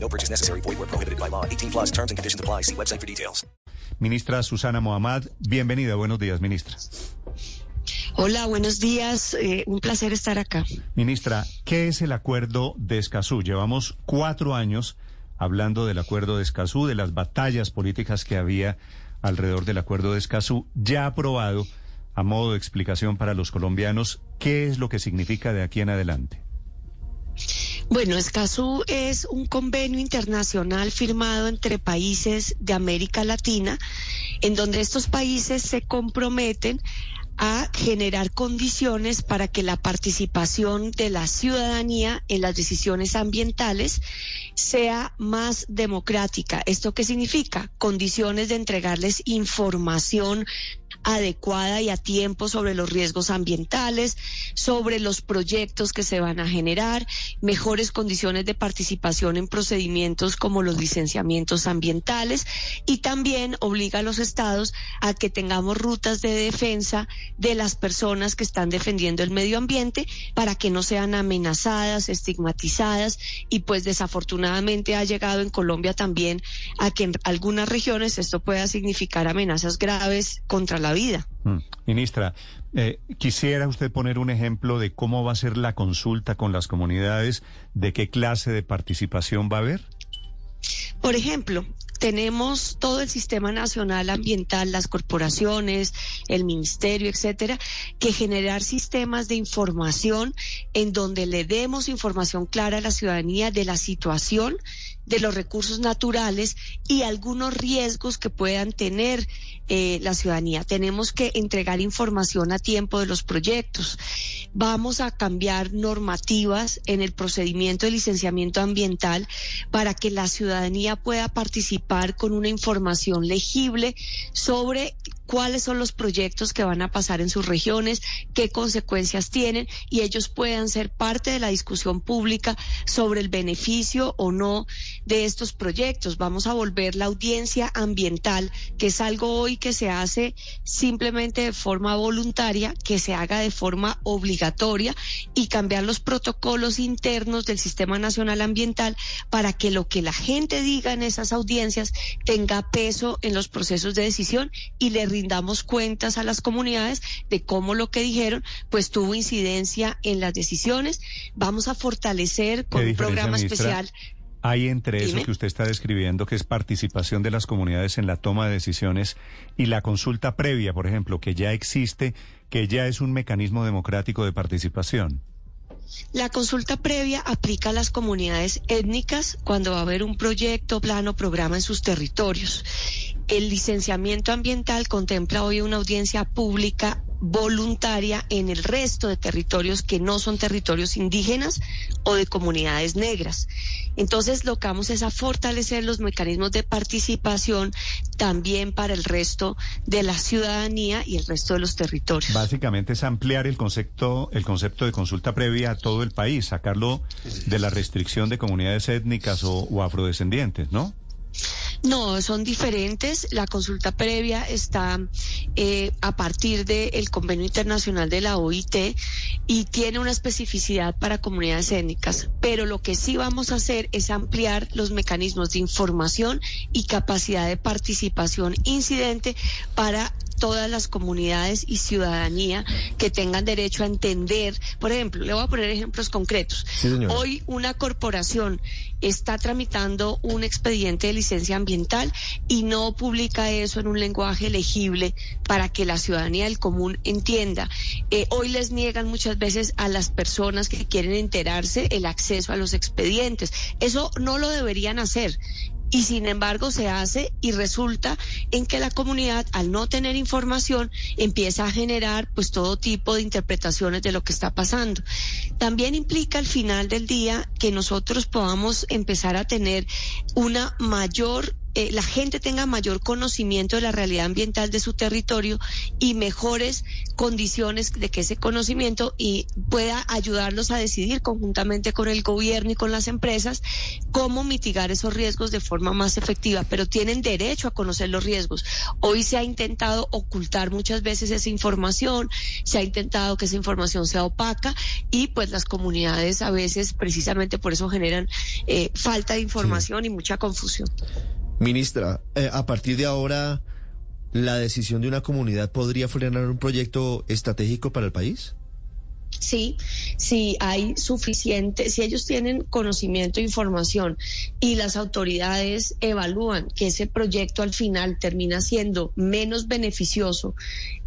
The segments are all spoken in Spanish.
No purchase necessary. Void where prohibited by law. 18 plus terms and conditions apply. See website for details. Ministra Susana Mohamed, bienvenida. Buenos días, ministra. Hola, buenos días. Eh, un placer estar acá. Ministra, ¿qué es el acuerdo de Escazú? Llevamos cuatro años hablando del acuerdo de Escazú, de las batallas políticas que había alrededor del acuerdo de Escazú, ya aprobado a modo de explicación para los colombianos, ¿qué es lo que significa de aquí en adelante? Bueno, Escazú es un convenio internacional firmado entre países de América Latina, en donde estos países se comprometen a generar condiciones para que la participación de la ciudadanía en las decisiones ambientales sea más democrática. ¿Esto qué significa? Condiciones de entregarles información adecuada y a tiempo sobre los riesgos ambientales, sobre los proyectos que se van a generar, mejores condiciones de participación en procedimientos como los licenciamientos ambientales y también obliga a los estados a que tengamos rutas de defensa de las personas que están defendiendo el medio ambiente para que no sean amenazadas, estigmatizadas y pues desafortunadamente ha llegado en Colombia también a que en algunas regiones esto pueda significar amenazas graves contra la vida. Mm. Ministra, eh, quisiera usted poner un ejemplo de cómo va a ser la consulta con las comunidades, de qué clase de participación va a haber. Por ejemplo, tenemos todo el sistema nacional ambiental, las corporaciones, el ministerio, etcétera, que generar sistemas de información en donde le demos información clara a la ciudadanía de la situación de los recursos naturales y algunos riesgos que puedan tener eh, la ciudadanía. Tenemos que entregar información a tiempo de los proyectos. Vamos a cambiar normativas en el procedimiento de licenciamiento ambiental para que la ciudadanía pueda participar con una información legible sobre cuáles son los proyectos que van a pasar en sus regiones, qué consecuencias tienen y ellos puedan ser parte de la discusión pública sobre el beneficio o no de estos proyectos. Vamos a volver la audiencia ambiental, que es algo hoy que se hace simplemente de forma voluntaria, que se haga de forma obligatoria y cambiar los protocolos internos del Sistema Nacional Ambiental para que lo que la gente diga en esas audiencias tenga peso en los procesos de decisión y le rindamos cuentas a las comunidades de cómo lo que dijeron pues tuvo incidencia en las decisiones. Vamos a fortalecer con un programa especial. Hay entre eso que usted está describiendo, que es participación de las comunidades en la toma de decisiones y la consulta previa, por ejemplo, que ya existe, que ya es un mecanismo democrático de participación. La consulta previa aplica a las comunidades étnicas cuando va a haber un proyecto, plano, programa en sus territorios. El licenciamiento ambiental contempla hoy una audiencia pública voluntaria en el resto de territorios que no son territorios indígenas o de comunidades negras. Entonces, lo que vamos es a fortalecer los mecanismos de participación también para el resto de la ciudadanía y el resto de los territorios. Básicamente es ampliar el concepto, el concepto de consulta previa a todo el país, sacarlo de la restricción de comunidades étnicas o, o afrodescendientes, ¿no? No, son diferentes. La consulta previa está eh, a partir del convenio internacional de la OIT y tiene una especificidad para comunidades étnicas. Pero lo que sí vamos a hacer es ampliar los mecanismos de información y capacidad de participación incidente para todas las comunidades y ciudadanía que tengan derecho a entender. Por ejemplo, le voy a poner ejemplos concretos. Hoy una corporación está tramitando un expediente de licencia ambiental y no publica eso en un lenguaje legible para que la ciudadanía del común entienda. Eh, hoy les niegan muchas veces a las personas que quieren enterarse el acceso a los expedientes. Eso no lo deberían hacer y sin embargo se hace y resulta en que la comunidad al no tener información empieza a generar pues todo tipo de interpretaciones de lo que está pasando. También implica al final del día que nosotros podamos empezar a tener una mayor eh, la gente tenga mayor conocimiento de la realidad ambiental de su territorio y mejores condiciones de que ese conocimiento y pueda ayudarlos a decidir conjuntamente con el gobierno y con las empresas cómo mitigar esos riesgos de forma más efectiva, pero tienen derecho a conocer los riesgos. Hoy se ha intentado ocultar muchas veces esa información, se ha intentado que esa información sea opaca y pues las comunidades a veces precisamente por eso generan eh, falta de información y mucha confusión. Ministra, eh, a partir de ahora, ¿la decisión de una comunidad podría frenar un proyecto estratégico para el país? Sí, si hay suficiente, si ellos tienen conocimiento e información y las autoridades evalúan que ese proyecto al final termina siendo menos beneficioso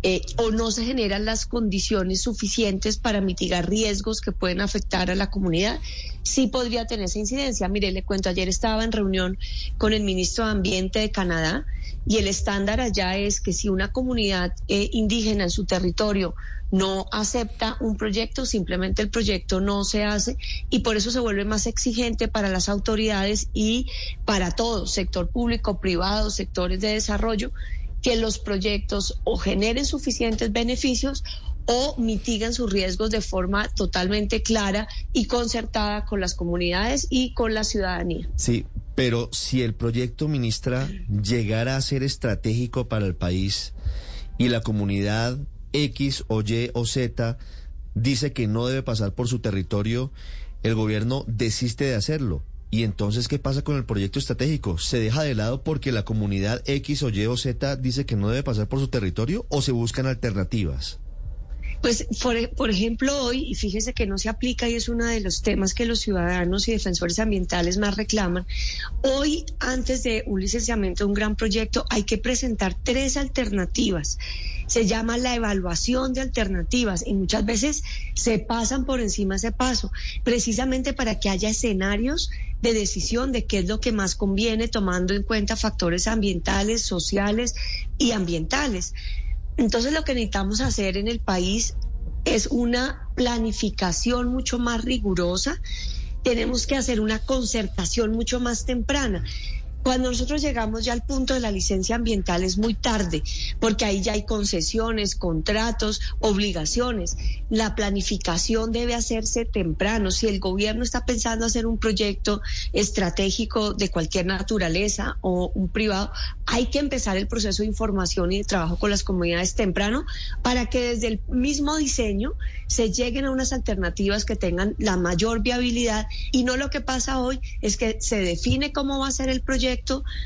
eh, o no se generan las condiciones suficientes para mitigar riesgos que pueden afectar a la comunidad, sí podría tener esa incidencia. Mire, le cuento, ayer estaba en reunión con el ministro de Ambiente de Canadá y el estándar allá es que si una comunidad eh, indígena en su territorio no acepta un proyecto, simplemente el proyecto no se hace y por eso se vuelve más exigente para las autoridades y para todos, sector público, privado, sectores de desarrollo, que los proyectos o generen suficientes beneficios o mitigan sus riesgos de forma totalmente clara y concertada con las comunidades y con la ciudadanía. Sí, pero si el proyecto, ministra, llegara a ser estratégico para el país y la comunidad X o Y o Z dice que no debe pasar por su territorio, el gobierno desiste de hacerlo. Y entonces, ¿qué pasa con el proyecto estratégico? ¿Se deja de lado porque la comunidad X o Y o Z dice que no debe pasar por su territorio o se buscan alternativas? Pues, por, ejemplo, hoy, y fíjese que no se aplica y es uno de los temas que los ciudadanos y defensores ambientales más reclaman, hoy, antes de un licenciamiento de un gran proyecto, hay que presentar tres alternativas. Se llama la evaluación de alternativas y muchas veces se pasan por encima ese paso, precisamente para que haya escenarios de decisión de qué es lo que más conviene, tomando en cuenta factores ambientales, sociales y ambientales. Entonces lo que necesitamos hacer en el país es una planificación mucho más rigurosa. Tenemos que hacer una concertación mucho más temprana. Cuando nosotros llegamos ya al punto de la licencia ambiental es muy tarde, porque ahí ya hay concesiones, contratos, obligaciones. La planificación debe hacerse temprano. Si el gobierno está pensando hacer un proyecto estratégico de cualquier naturaleza o un privado, hay que empezar el proceso de información y de trabajo con las comunidades temprano para que desde el mismo diseño se lleguen a unas alternativas que tengan la mayor viabilidad y no lo que pasa hoy es que se define cómo va a ser el proyecto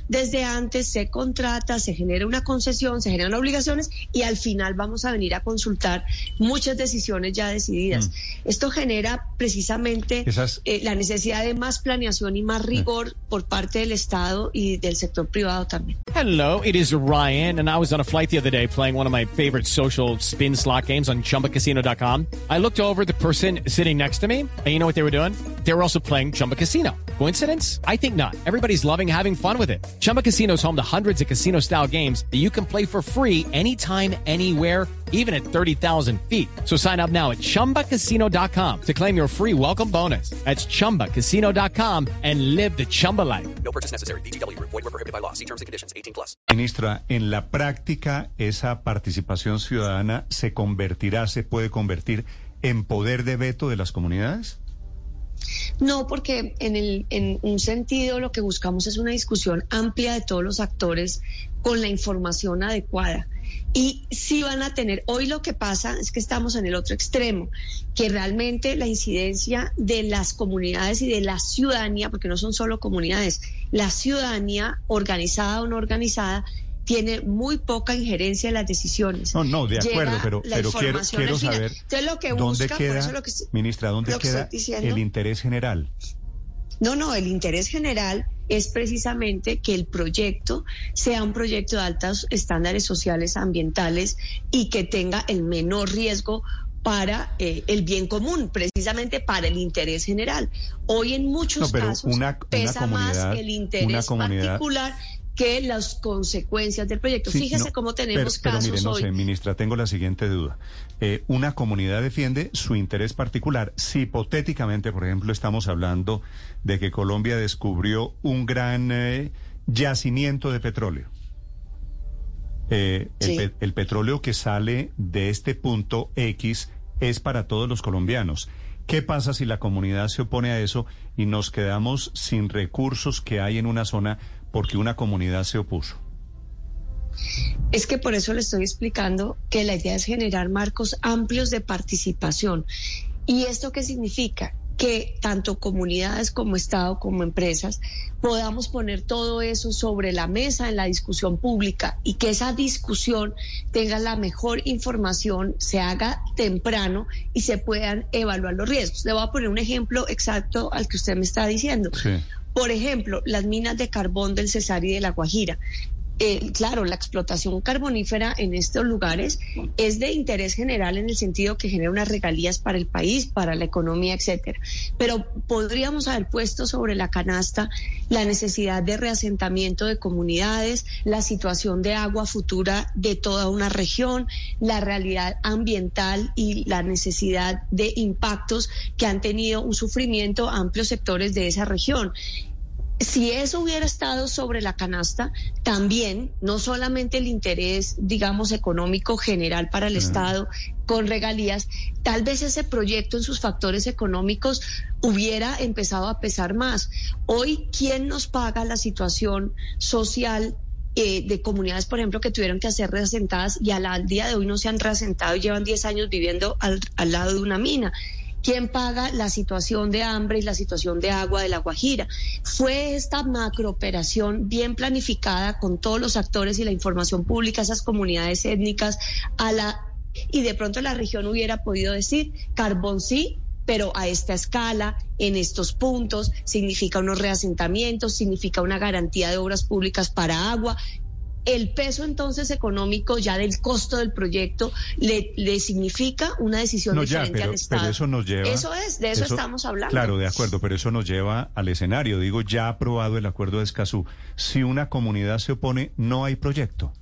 desde antes se contrata, se genera una concesión, se generan obligaciones y al final vamos a venir a consultar muchas decisiones ya decididas. Mm. Esto genera precisamente eh, la necesidad de más planeación y más mm. rigor por parte del Estado y del sector privado también. Hello, it is Ryan and I was on a flight the other day playing one of my favorite social spin slot games on chumbacasino.com. I looked over the person sitting next to me and you know what they were doing? They were also playing Chumba Casino. Coincidence? I think not. Everybody's loving having fun with it. Chumba Casino is home to hundreds of casino style games that you can play for free anytime, anywhere, even at 30,000 feet. So sign up now at chumbacasino.com to claim your free welcome bonus. That's chumbacasino.com and live the Chumba life. No purchase necessary. DTW, void, were prohibited by law. See terms and conditions 18 plus. Ministra, en la práctica, esa participación ciudadana se convertirá, se puede convertir en poder de veto de las comunidades? No, porque en, el, en un sentido lo que buscamos es una discusión amplia de todos los actores con la información adecuada. Y sí van a tener, hoy lo que pasa es que estamos en el otro extremo, que realmente la incidencia de las comunidades y de la ciudadanía, porque no son solo comunidades, la ciudadanía organizada o no organizada, tiene muy poca injerencia en las decisiones. No, no, de acuerdo, pero, pero quiero, quiero saber lo que dónde busca, queda, lo que, ministra, dónde queda el interés general. No, no, el interés general es precisamente que el proyecto sea un proyecto de altos estándares sociales, ambientales y que tenga el menor riesgo para eh, el bien común, precisamente para el interés general. Hoy en muchos casos pesa más el interés particular que las consecuencias del proyecto. Fíjese cómo tenemos pero, casos pero mire, no hoy. sé, ministra, tengo la siguiente duda. Eh, una comunidad defiende su interés particular. Si hipotéticamente, por ejemplo, estamos hablando de que Colombia descubrió un gran... Eh, yacimiento de petróleo. Eh, Sí. el petróleo que sale de este punto X es para todos los colombianos. ¿Qué pasa si la comunidad se opone a eso y nos quedamos sin recursos que hay en una zona porque una comunidad se opuso? Es que por eso le estoy explicando que la idea es generar marcos amplios de participación. ¿Y esto qué significa? Que tanto comunidades como Estado, como empresas, podamos poner todo eso sobre la mesa en la discusión pública y que esa discusión tenga la mejor información, se haga temprano y se puedan evaluar los riesgos. Le voy a poner un ejemplo exacto al que usted me está diciendo. Sí. Por ejemplo, las minas de carbón del Cesar y de la Guajira. Eh, claro, la explotación carbonífera en estos lugares es de interés general en el sentido que genera unas regalías para el país, para la economía, etcétera. Pero podríamos haber puesto sobre la canasta la necesidad de reasentamiento de comunidades, la situación de agua futura de toda una región, la realidad ambiental y la necesidad de impactos que han tenido un sufrimiento amplios sectores de esa región si eso hubiera estado sobre la canasta, también no solamente el interés, digamos, económico general para el Estado con regalías, tal vez ese proyecto en sus factores económicos hubiera empezado a pesar más. Hoy, ¿quién nos paga la situación social? eh, de comunidades, por ejemplo, que tuvieron que ser reasentadas y al, al día de hoy no se han reasentado y llevan 10 años viviendo al, al lado de una mina. ¿Quién paga la situación de hambre y la situación de agua de la Guajira? Fue esta macrooperación bien planificada con todos los actores y la información pública, esas comunidades étnicas, a la y de pronto la región hubiera podido decir carbón sí, pero a esta escala, en estos puntos, significa unos reasentamientos, significa una garantía de obras públicas para agua, el peso entonces económico ya del costo del proyecto le, le significa una decisión No, ya, diferente pero, al Estado. pero eso nos lleva... Eso es, de eso, estamos hablando. Claro, de acuerdo, pero eso nos lleva al escenario. Digo, ya aprobado el acuerdo de Escazú. Si una comunidad se opone, no hay proyecto.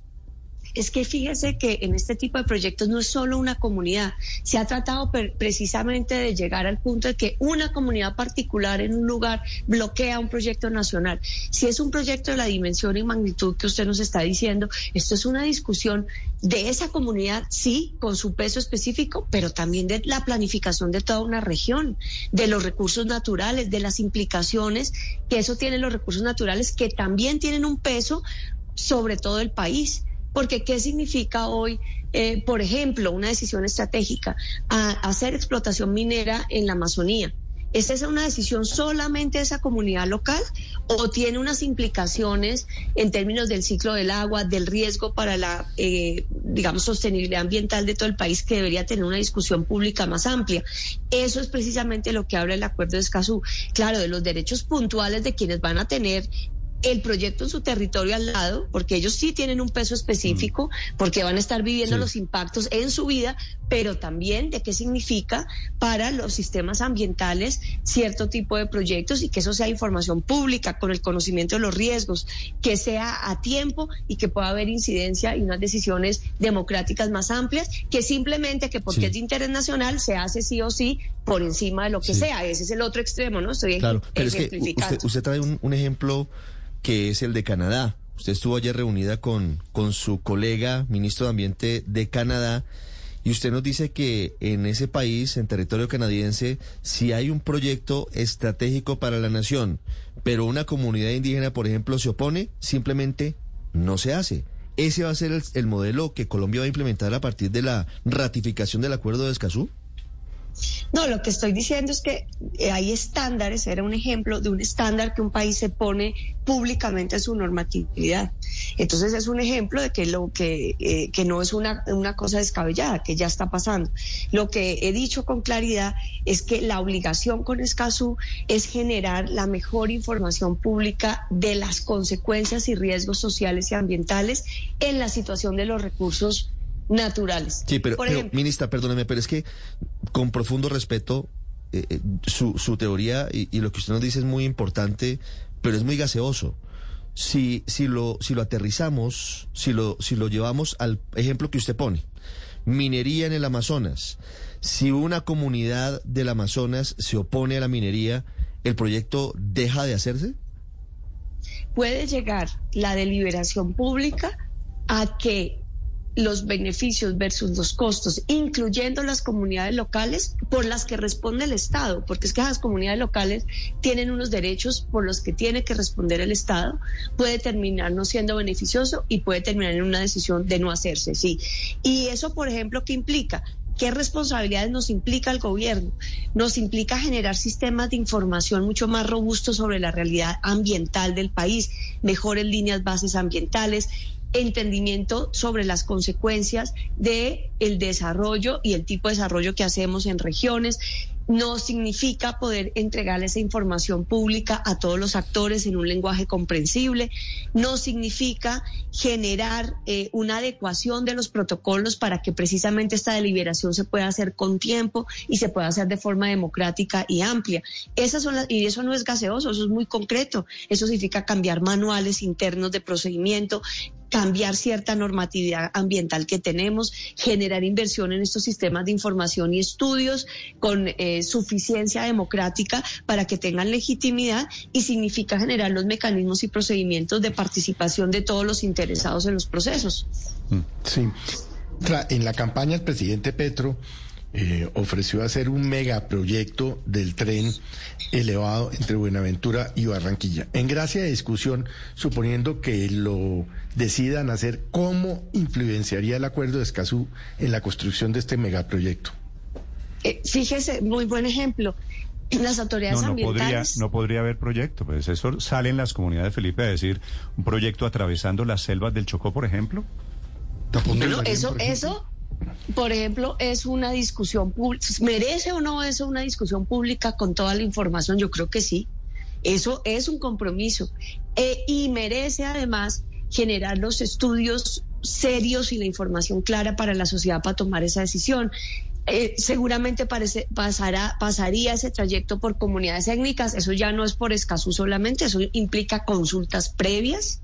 Es que fíjese que en este tipo de proyectos no es solo una comunidad, se ha tratado precisamente de llegar al punto de que una comunidad particular en un lugar bloquea un proyecto nacional. Si es un proyecto de la dimensión y magnitud que usted nos está diciendo, esto es una discusión de esa comunidad, sí, con su peso específico, pero también de la planificación de toda una región, de los recursos naturales, de las implicaciones que eso tiene los recursos naturales, que también tienen un peso sobre todo el país. Porque ¿qué significa hoy, eh, por ejemplo, una decisión estratégica, a, hacer explotación minera en la Amazonía? ¿Esta es una decisión solamente de esa comunidad local o tiene unas implicaciones en términos del ciclo del agua, del riesgo para la, eh, digamos, sostenibilidad ambiental de todo el país que debería tener una discusión pública más amplia? Eso es precisamente lo que habla el acuerdo de Escazú. Claro, de los derechos puntuales de quienes van a tener el proyecto en su territorio al lado, porque ellos sí tienen un peso específico, porque van a estar viviendo Sí. los impactos en su vida, pero también de qué significa para los sistemas ambientales cierto tipo de proyectos y que eso sea información pública con el conocimiento de los riesgos, que sea a tiempo y que pueda haber incidencia y unas decisiones democráticas más amplias, que simplemente que porque Sí. es de interés nacional se hace sí o sí por encima de lo que Sí. sea. Ese es el otro extremo, ¿no? Estoy Claro, pero es que usted, usted trae un, un ejemplo que es el de Canadá. Usted estuvo ayer reunida con, con su colega, ministro de Ambiente de Canadá, y usted nos dice que en ese país, en territorio canadiense, si hay un proyecto estratégico para la nación, pero una comunidad indígena, por ejemplo, se opone, simplemente no se hace. ¿Ese va a ser el, el modelo que Colombia va a implementar a partir de la ratificación del acuerdo de Escazú? No, lo que estoy diciendo es que eh, hay estándares, era un ejemplo de un estándar que un país se pone públicamente en su normatividad. Entonces es un ejemplo de que lo que, eh, que no es una, una cosa descabellada, que ya está pasando. Lo que he dicho con claridad es que la obligación con Escazú es generar la mejor información pública de las consecuencias y riesgos sociales y ambientales en la situación de los recursos naturales. Sí, pero, Por pero, ejemplo, ministra, perdóneme, pero es que con profundo respeto, eh, eh, su, su teoría y, y lo que usted nos dice es muy importante, pero es muy gaseoso. Si, si, lo, si lo aterrizamos, si lo, si lo llevamos al ejemplo que usted pone, minería en el Amazonas, si una comunidad del Amazonas se opone a la minería, ¿el proyecto deja de hacerse? puede llegar la deliberación pública a que los beneficios versus los costos, incluyendo las comunidades locales por las que responde el Estado, porque es que las comunidades locales tienen unos derechos por los que tiene que responder el Estado, puede terminar no siendo beneficioso y puede terminar en una decisión de no hacerse, sí. Y eso, por ejemplo, ¿qué implica? ¿Qué responsabilidades nos implica el gobierno? Nos implica generar sistemas de información mucho más robustos sobre la realidad ambiental del país, mejores líneas bases ambientales, entendimiento sobre las consecuencias de el desarrollo y el tipo de desarrollo que hacemos en regiones no significa poder entregar esa información pública a todos los actores en un lenguaje comprensible, no significa generar eh, una adecuación de los protocolos para que precisamente esta deliberación se pueda hacer con tiempo y se pueda hacer de forma democrática y amplia. Esas son las, y eso no es gaseoso, eso es muy concreto. Eso significa cambiar manuales internos de procedimiento, cambiar cierta normatividad ambiental que tenemos, generar inversión en estos sistemas de información y estudios con eh, suficiencia democrática para que tengan legitimidad y significa generar los mecanismos y procedimientos de participación de todos los interesados en los procesos. Sí. En la campaña el presidente Petro eh, ofreció hacer un megaproyecto del tren elevado entre Buenaventura y Barranquilla. En gracia de discusión, suponiendo que lo decidan hacer, ¿cómo influenciaría el acuerdo de Escazú en la construcción de este megaproyecto? Eh, fíjese, muy buen ejemplo. Las autoridades no, no ambientales. Podría, no podría haber proyecto, pues eso sale en las comunidades, Felipe, a decir un proyecto atravesando las selvas del Chocó, por ejemplo. Bueno, eso, eso, por ejemplo, es una discusión pública. ¿Merece o no eso una discusión pública con toda la información? Yo creo que sí. Eso es un compromiso. Eh, y merece además generar los estudios serios y la información clara para la sociedad para tomar esa decisión. Eh, seguramente parece, pasará, pasaría ese trayecto por comunidades étnicas. Eso ya no es por Escazú solamente, eso implica consultas previas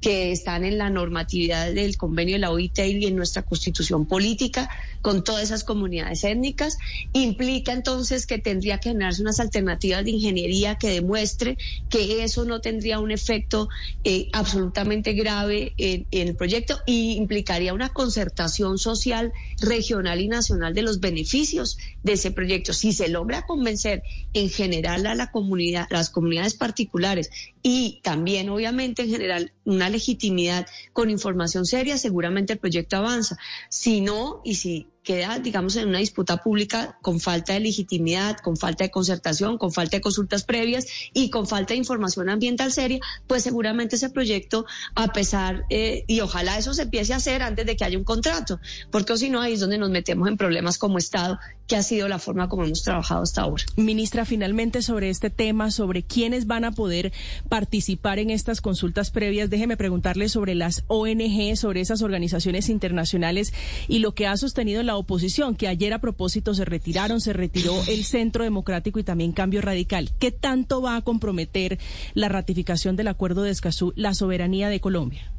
que están en la normatividad del convenio de la OIT y en nuestra constitución política con todas esas comunidades étnicas. Implica entonces que tendría que generarse unas alternativas de ingeniería que demuestre que eso no tendría un efecto eh, absolutamente grave en, el proyecto y implicaría una concertación social regional y nacional de los beneficios de ese proyecto. Si se logra convencer en general a la comunidad, las comunidades particulares y también obviamente en general una legitimidad con información seria, seguramente el proyecto avanza. Si no, y si queda, digamos, en una disputa pública con falta de legitimidad, con falta de concertación, con falta de consultas previas y con falta de información ambiental seria, pues seguramente ese proyecto, a pesar, eh, y ojalá eso se empiece a hacer antes de que haya un contrato, porque si no, ahí es donde nos metemos en problemas como Estado, que ha sido la forma como hemos trabajado hasta ahora. Ministra, finalmente sobre este tema, sobre quiénes van a poder participar en estas consultas previas, déjeme preguntarle sobre las ONG, sobre esas organizaciones internacionales y lo que ha sostenido la oposición, que ayer a propósito se retiraron, se retiró el Centro Democrático y también Cambio Radical. ¿Qué tanto va a comprometer la ratificación del acuerdo de Escazú la soberanía de Colombia?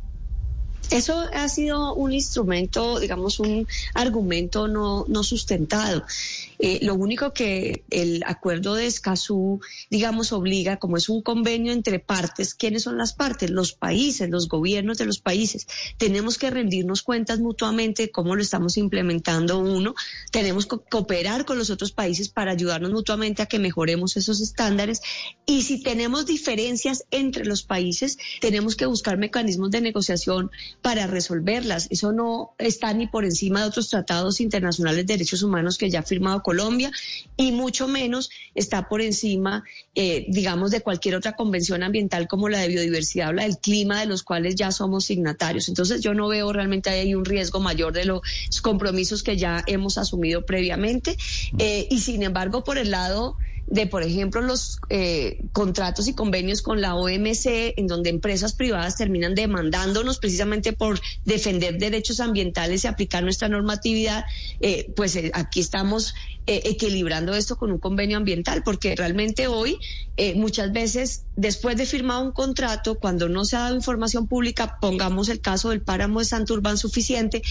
Eso ha sido un instrumento, digamos, un argumento no, no sustentado. Eh, lo único que el acuerdo de Escazú, digamos, obliga, como es un convenio entre partes, ¿quiénes son las partes? Los países, los gobiernos de los países. Tenemos que rendirnos cuentas mutuamente de cómo lo estamos implementando uno. Tenemos que cooperar con los otros países para ayudarnos mutuamente a que mejoremos esos estándares. Y si tenemos diferencias entre los países, tenemos que buscar mecanismos de negociación para resolverlas. Eso no está ni por encima de otros tratados internacionales de derechos humanos que ya ha firmado Colombia y mucho menos está por encima, eh, digamos, de cualquier otra convención ambiental como la de biodiversidad o la del clima, de los cuales ya somos signatarios. Entonces yo no veo realmente ahí un riesgo mayor de los compromisos que ya hemos asumido previamente. Eh, y sin embargo, por el lado de, por ejemplo, los eh, contratos y convenios con la OMC, en donde empresas privadas terminan demandándonos precisamente por defender derechos ambientales y aplicar nuestra normatividad, eh, pues eh, aquí estamos equilibrando esto con un convenio ambiental, porque realmente hoy muchas veces, después de firmar un contrato, cuando no se ha dado información pública, pongamos el caso del páramo de Santurbán suficiente,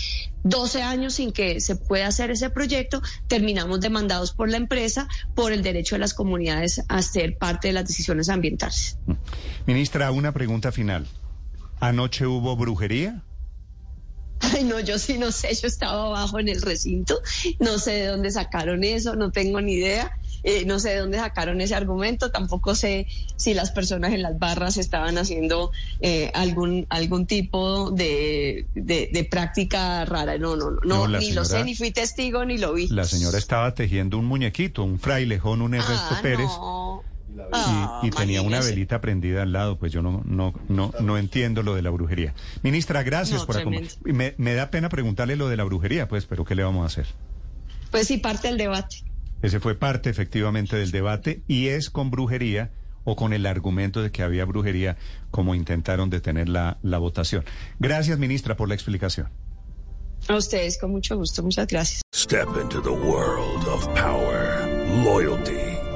12 años sin que se pueda hacer ese proyecto, terminamos demandados por la empresa por el derecho a las comunidades a ser parte de las decisiones ambientales. Ministra, una pregunta final. ¿Anoche hubo brujería? Ay, no, yo sí no sé, yo estaba abajo en el recinto, no sé de dónde sacaron eso, no tengo ni idea. Eh, no sé de dónde sacaron ese argumento, tampoco sé si las personas en las barras estaban haciendo eh, algún algún tipo de, de, práctica rara. No, no, no, no ni lo sé, ni fui testigo, ni lo vi. La señora estaba tejiendo un muñequito, un frailejón, un Ernesto Ah, Pérez. no. Y, y tenía una velita prendida al lado, pues yo no, no, no, no entiendo lo de la brujería. Ministra, gracias No, por acompañarme. Me, me da pena preguntarle lo de la brujería, pues, pero ¿qué le vamos a hacer? Pues sí, parte del debate. Ese fue parte efectivamente del debate y es con brujería o con el argumento de que había brujería como intentaron detener la, la votación. Gracias, ministra, por la explicación. A ustedes con mucho gusto, muchas gracias. Step into the world of power, loyalty,